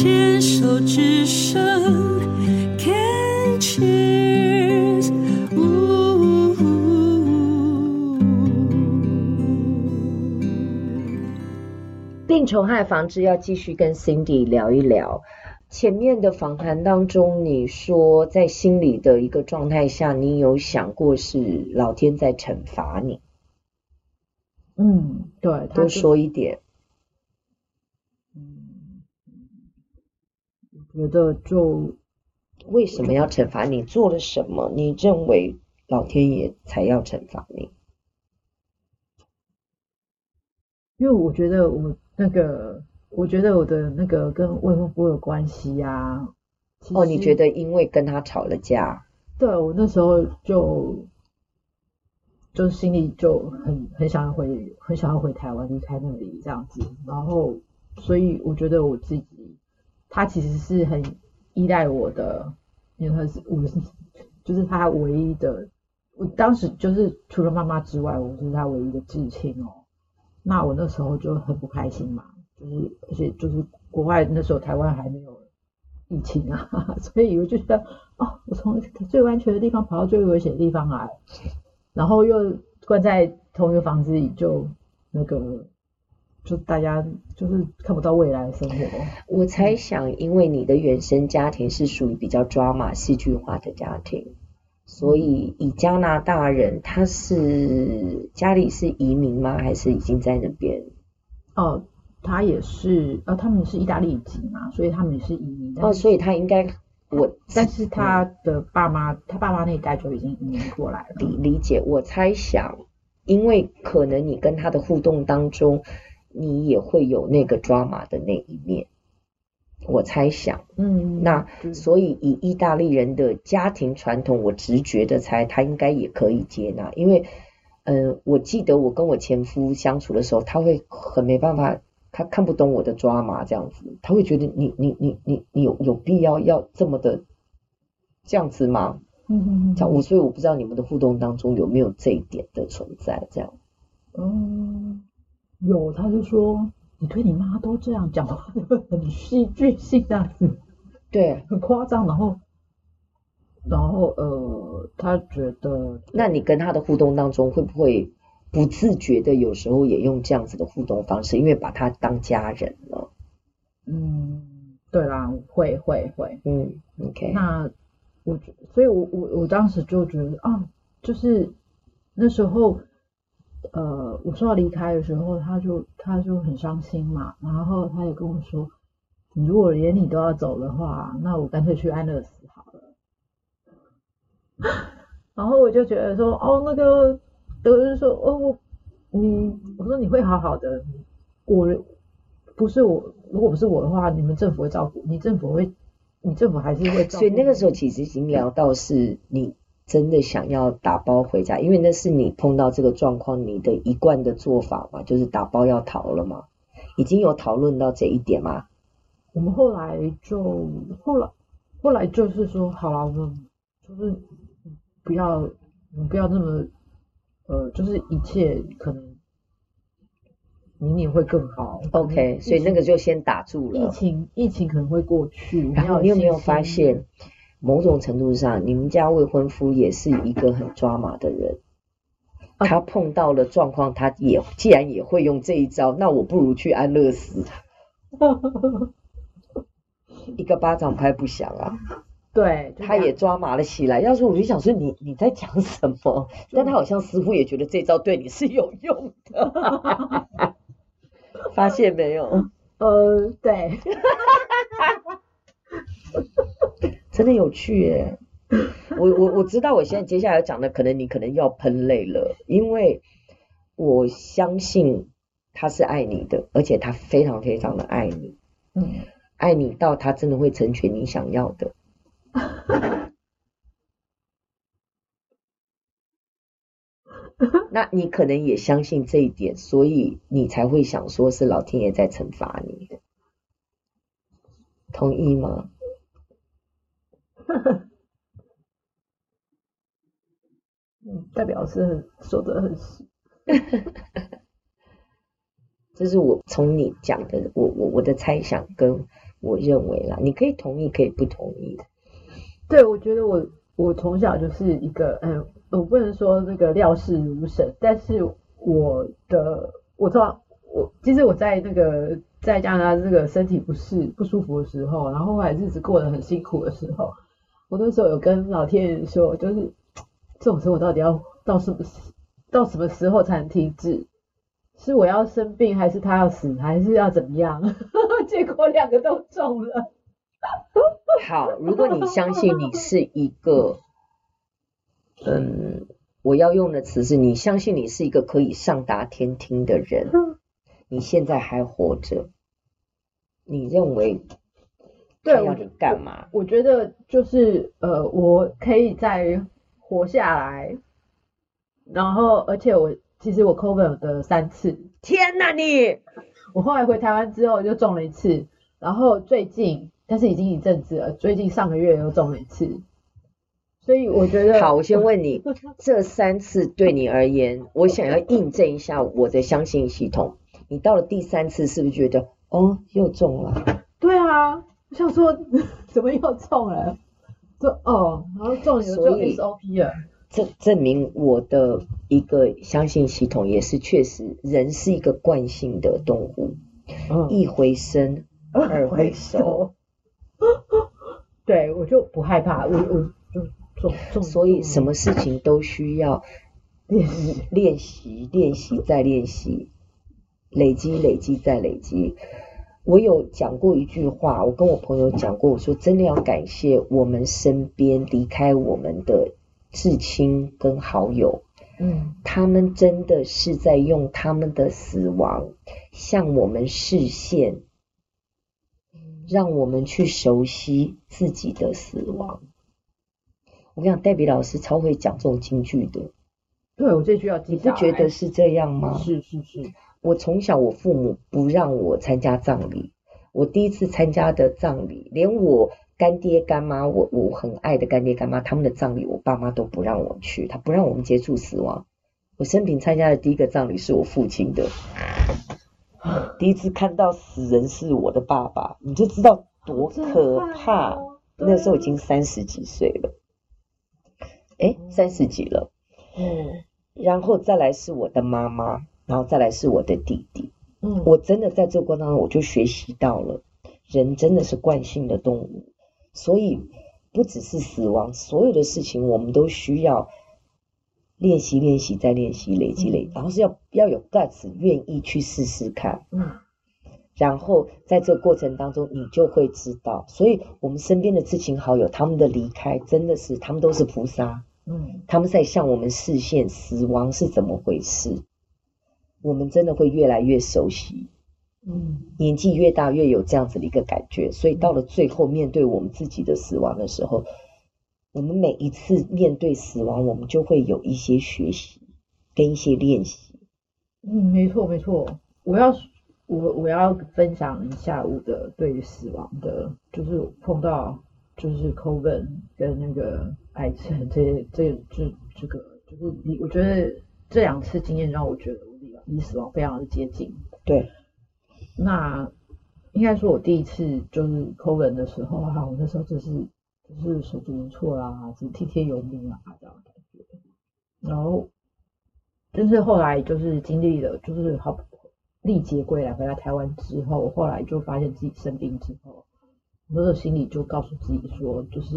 牵手之声，Can cheers。病虫害防治要继续跟 Cindy 聊一聊。前面的访谈当中，你说在心里的一个状态下，你有想过是老天在惩罚你？嗯，对，多说一点。嗯，我觉得就为什么要惩罚你？做了什么？你认为老天爷才要惩罚你？因为我觉得我那个。我觉得我的那个跟未婚夫有关系呀、啊。哦，你觉得因为跟他吵了架？对，我那时候就就心里就很很想要回，很想要回台湾，离开那里这样子。然后，所以我觉得我自己，他其实是很依赖我的，因为他是我是就是他唯一的。我当时就是除了妈妈之外，我是他唯一的至亲哦。那我那时候就很不开心嘛。就是，而且就是国外那时候台湾还没有疫情啊，所以我就觉得，哦，我从最安全的地方跑到最危险的地方来，然后又关在同一个房子里，就那个，就大家就是看不到未来的生活。我猜想，因为你的原生家庭是属于比较抓马、戏剧化的家庭，所以以加拿大人，他是家里是移民吗？还是已经在那边？哦。他也是，呃，他们是意大利籍嘛，所以他们也是移民。哦，所以他应该我，但是他的爸妈，嗯、他爸妈那一代就已经移民过来了。理理解，我猜想，因为可能你跟他的互动当中，你也会有那个 drama 的那一面。我猜想，嗯，那所以以意大利人的家庭传统，我直觉的猜他应该也可以接纳，因为，嗯、呃，我记得我跟我前夫相处的时候，他会很没办法。他看不懂我的抓马这样子，他会觉得你你你你你有有必要要这么的这样子吗？嗯嗯嗯。我所以我不知道你们的互动当中有没有这一点的存在，这样。嗯，有，他就说你对你妈都这样讲话，很戏剧性这样子，对，很夸张。然后，然后呃，他觉得，那你跟他的互动当中会不会？不自觉的，有时候也用这样子的互动方式，因为把他当家人了。嗯，对啦，会会会，嗯，OK。那我，所以我我我当时就觉得啊，就是那时候，呃，我说要离开的时候，他就他就很伤心嘛，然后他也跟我说，你如果连你都要走的话，那我干脆去安乐死好了。然后我就觉得说，哦，那个。都是说哦，你我说你会好好的，我不是我，如果不是我的话，你们政府会照顾你，政府会，你政府还是会照顾。所以那个时候其实已经聊到是你真的想要打包回家，因为那是你碰到这个状况，你的一贯的做法嘛，就是打包要逃了嘛，已经有讨论到这一点吗？我们后来就后来后来就是说，好了，我们就是不要，你不要那么。呃，就是一切可能明年会更好。OK，所以那个就先打住了。疫情疫情可能会过去。然后你有没有发现，某种程度上，你们家未婚夫也是一个很抓马的人。他碰到了状况，他也既然也会用这一招，那我不如去安乐死。一个巴掌拍不响啊。对，他也抓马了起来。要是我就想说你你在讲什么？但他好像似乎也觉得这招对你是有用的，发现没有？呃，对，真的有趣耶！我我我知道，我现在接下来讲的可能你可能要喷泪了，因为我相信他是爱你的，而且他非常非常的爱你，嗯，爱你到他真的会成全你想要的。那你可能也相信这一点，所以你才会想说是老天爷在惩罚你，同意吗？嗯，代表是很说的很实。这是我从你讲的，我我我的猜想跟我认为啦，你可以同意，可以不同意的。对，我觉得我我从小就是一个，嗯，我不能说那个料事如神，但是我的我知道我其实我在那个在加拿大这个身体不适不舒服的时候，然后后来日子过得很辛苦的时候，我那时候有跟老天爷说，就是这种生活到底要到什么时到什么时候才能停止？是我要生病，还是他要死，还是要怎么样？结果两个都中了。好，如果你相信你是一个，嗯，我要用的词是你相信你是一个可以上达天听的人，你现在还活着，你认为他要你干嘛？我，我觉得就是呃，我可以再活下来，然后而且我。其实我 COVID 的三次，天哪你！我后来回台湾之后就中了一次，然后最近，但是已经一阵子了，最近上个月又中了一次，所以我觉得。好，我先问你，这三次对你而言，我想要印证一下我的相信系统。你到了第三次是不是觉得，哦，又中了？对啊，我想说，怎么又中了？就哦，然后中了就 SOP 了。证证明我的一个相信系统也是确实，人是一个惯性的动物，嗯、一回生二回熟。对，我就不害怕，我我就做做。所以什么事情都需要练习，练习，练习再练习，累积，累积再累积。我有讲过一句话，我跟我朋友讲过，我说真的要感谢我们身边离开我们的。至亲跟好友，嗯，他们真的是在用他们的死亡向我们示现，让我们去熟悉自己的死亡。我跟你讲，黛比老师超会讲这种金句的。对，我这句要记。你不觉得是这样吗？是是是。我从小我父母不让我参加葬礼，我第一次参加的葬礼，连我。干爹干妈，我我很爱的干爹干妈，他们的葬礼我爸妈都不让我去，他不让我们接触死亡。我生平参加的第一个葬礼是我父亲的，第一次看到死人是我的爸爸，你就知道多可怕。那时候已经三十几岁了，哎，三十几了，嗯，然后再来是我的妈妈，然后再来是我的弟弟，嗯，我真的在这个过程当中我就学习到了，人真的是惯性的动物。所以不只是死亡，所有的事情我们都需要练习、练习再练习、累积、累积，然后是要要有 guts，愿意去试试看。嗯，然后在这个过程当中，你就会知道。所以我们身边的至亲好友，他们的离开真的是，他们都是菩萨。嗯，他们在向我们示现死亡是怎么回事，我们真的会越来越熟悉。嗯，年纪越大越有这样子的一个感觉，所以到了最后面对我们自己的死亡的时候，我们每一次面对死亡，我们就会有一些学习跟一些练习。嗯，没错没错，我要我我要分享一下我的对于死亡的，就是碰到就是 COVID 跟那个癌症这这这这个，就是你我觉得这两次经验让我觉得我离死亡非常的接近。对。那应该说，我第一次就是 COVID 的时候哈，我那时候就是就是手足无措啦，是听天由命啊这样的感觉。然后就是后来就是经历了，就是好历劫归来回来台湾之后，后来就发现自己生病之后，那个心里就告诉自己说，就是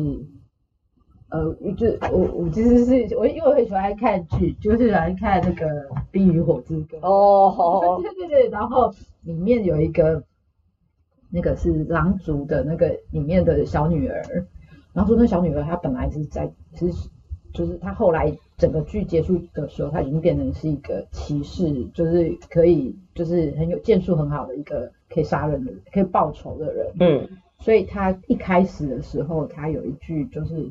呃，就我我其实是我因为我很喜欢看剧，就是喜欢看那个《冰与火之歌》哦，对对对，然后。里面有一个，那个是狼族的那个里面的小女儿，然后说那小女儿她本来是在，其实就是她后来整个剧结束的时候，她已经变成是一个骑士，就是可以就是很有剑术很好的一个可以杀人的人，可以报仇的人。嗯，所以她一开始的时候，她有一句就是，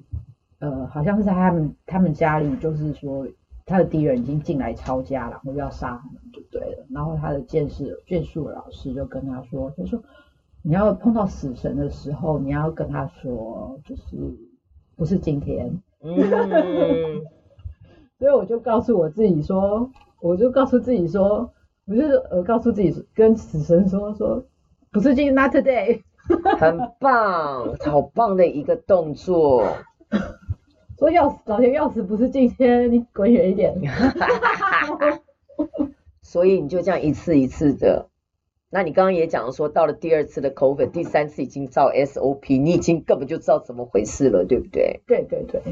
呃，好像是在他们他们家里，就是说。他的敌人已经进来抄家了，然后要杀他们就对了。然后他的剑士剑术老师就跟他说，就说你要碰到死神的时候，你要跟他说，就是不是今天。嗯。所以我就告诉我自己说，我就告诉自己说，不是呃，告诉自己跟死神说说，不是今天，not today。很棒，好棒的一个动作。说钥匙，老天钥匙不是今天，你滚远一点。所以你就这样一次一次的。那你刚刚也讲了说，到了第二次的 COVID，第三次已经照 SOP，你已经根本就知道怎么回事了，对不对？对对对。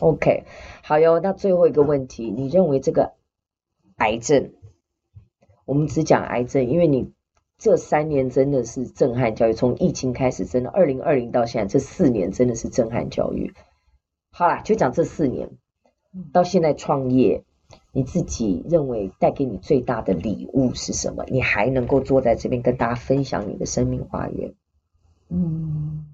OK，好哟。那最后一个问题，你认为这个癌症，我们只讲癌症，因为你这三年真的是震撼教育，从疫情开始，真的二零二零到现在这四年真的是震撼教育。好啦，就讲这四年，到现在创业，你自己认为带给你最大的礼物是什么？你还能够坐在这边跟大家分享你的生命花园？嗯，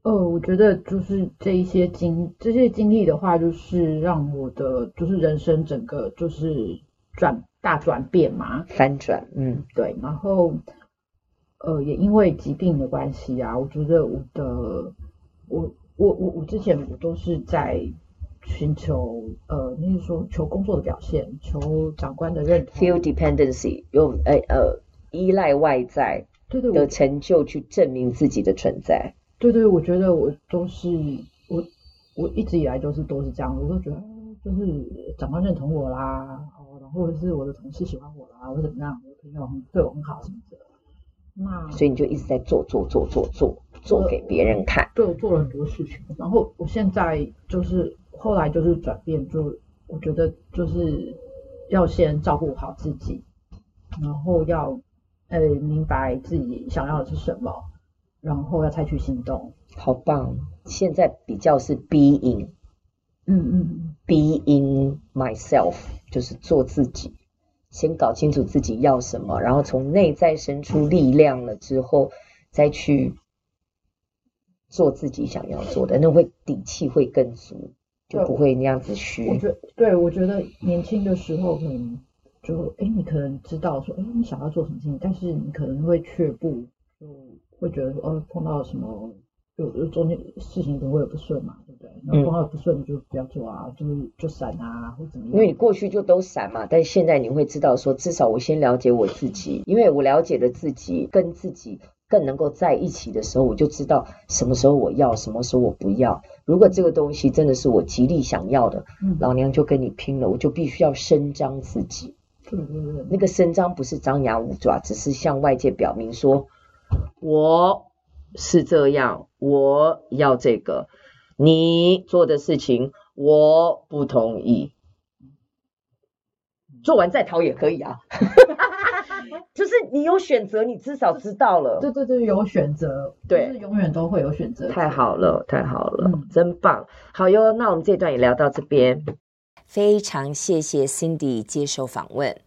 呃，我觉得就是这一些经这些经历的话，就是让我的就是人生整个就是转大转变嘛，翻转，嗯，对，然后呃，也因为疾病的关系啊，我觉得我的我。我我我之前我都是在寻求呃，你是说求工作的表现，求长官的认同，feel dependency，有呃呃依赖外在对对的成就去证明自己的存在。对对，我觉得我都是我我一直以来都是都是这样，我都觉得就是长官认同我啦，哦，然后或者是我的同事喜欢我啦，或者怎么样，我的朋友对我很好什么的。那所以你就一直在做做做做做。做给别人看，对，我做了很多事情，然后我现在就是后来就是转变，就我觉得就是要先照顾好自己，然后要呃明白自己想要的是什么，然后要采取行动。好棒！现在比较是 being，嗯嗯，being myself 就是做自己，先搞清楚自己要什么，然后从内在生出力量了之后再去。做自己想要做的，那会底气会更足，就不会那样子虚。我觉得，对，我觉得年轻的时候可能就，哎，你可能知道说，哎，你想要做什么事情，但是你可能会却步，就会觉得说，哦，碰到什么，就就中间事情都会有不顺嘛，对不对？然后碰到不顺你就不要做啊，就是就闪啊，或怎么样。因为你过去就都闪嘛，但现在你会知道说，至少我先了解我自己，因为我了解了自己，跟自己。更能够在一起的时候，我就知道什么时候我要，什么时候我不要。如果这个东西真的是我极力想要的，嗯、老娘就跟你拼了，我就必须要伸张自己。那个伸张不是张牙舞爪，只是向外界表明说我是这样，我要这个，你做的事情我不同意，做完再逃也可以啊。就是你有选择，你至少知道了。对对对，有选择，对，就是永远都会有选择。太好了，太好了，嗯、真棒。好哟，那我们这段也聊到这边。非常谢谢 Cindy 接受访问。